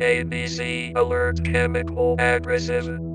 ABC Alert Chemical Aggressive.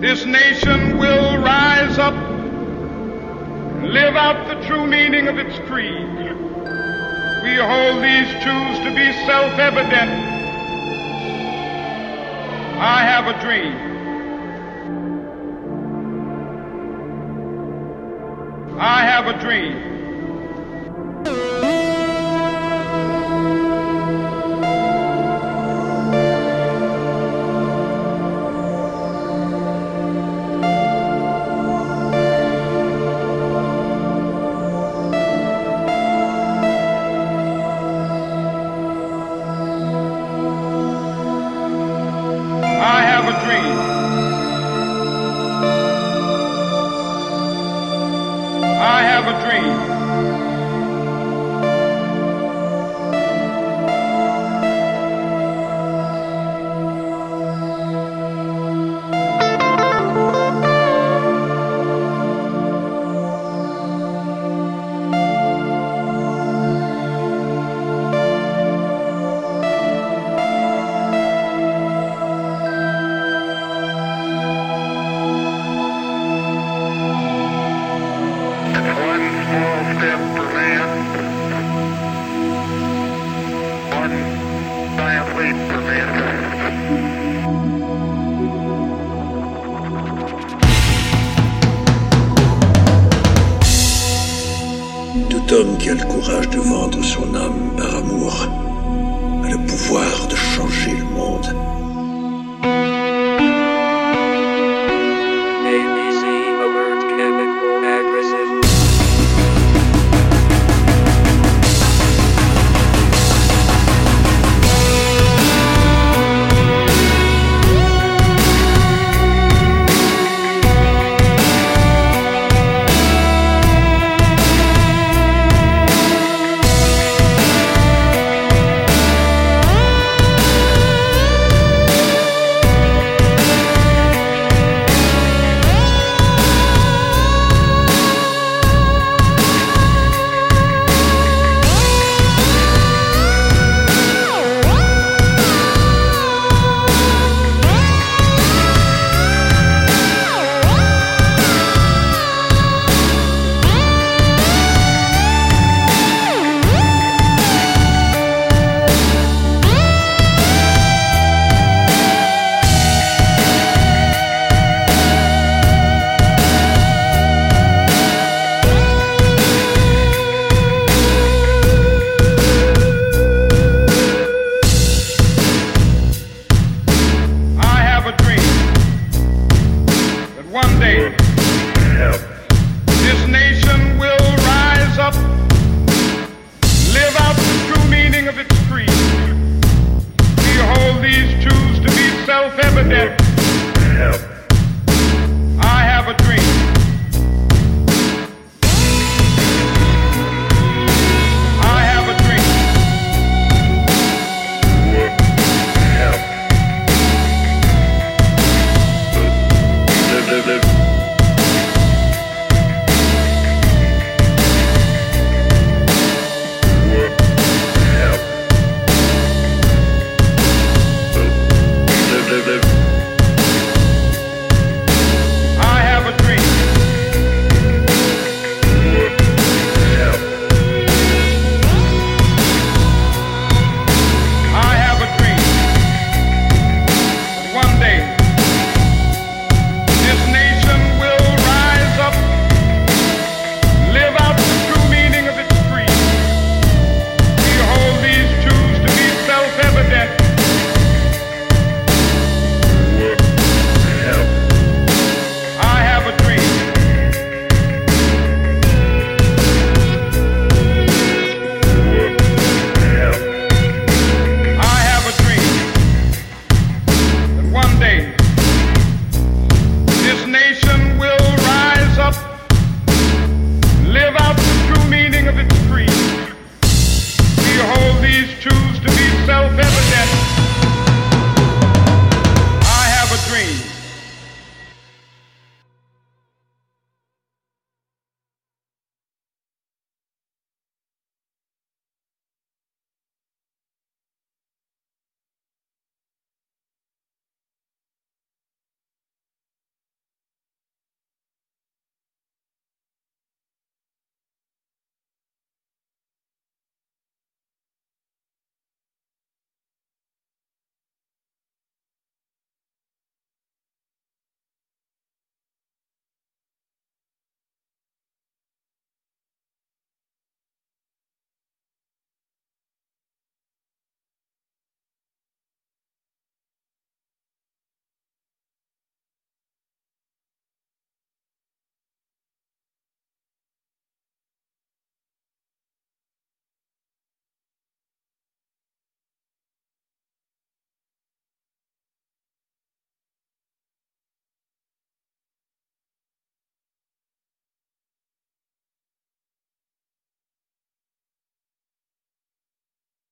This nation will rise up live out the true meaning of its creed. We hold these truths to be self evident. I have a dream. I have a dream. homme qui a le courage de vendre son âme par amour a le pouvoir de changer le monde.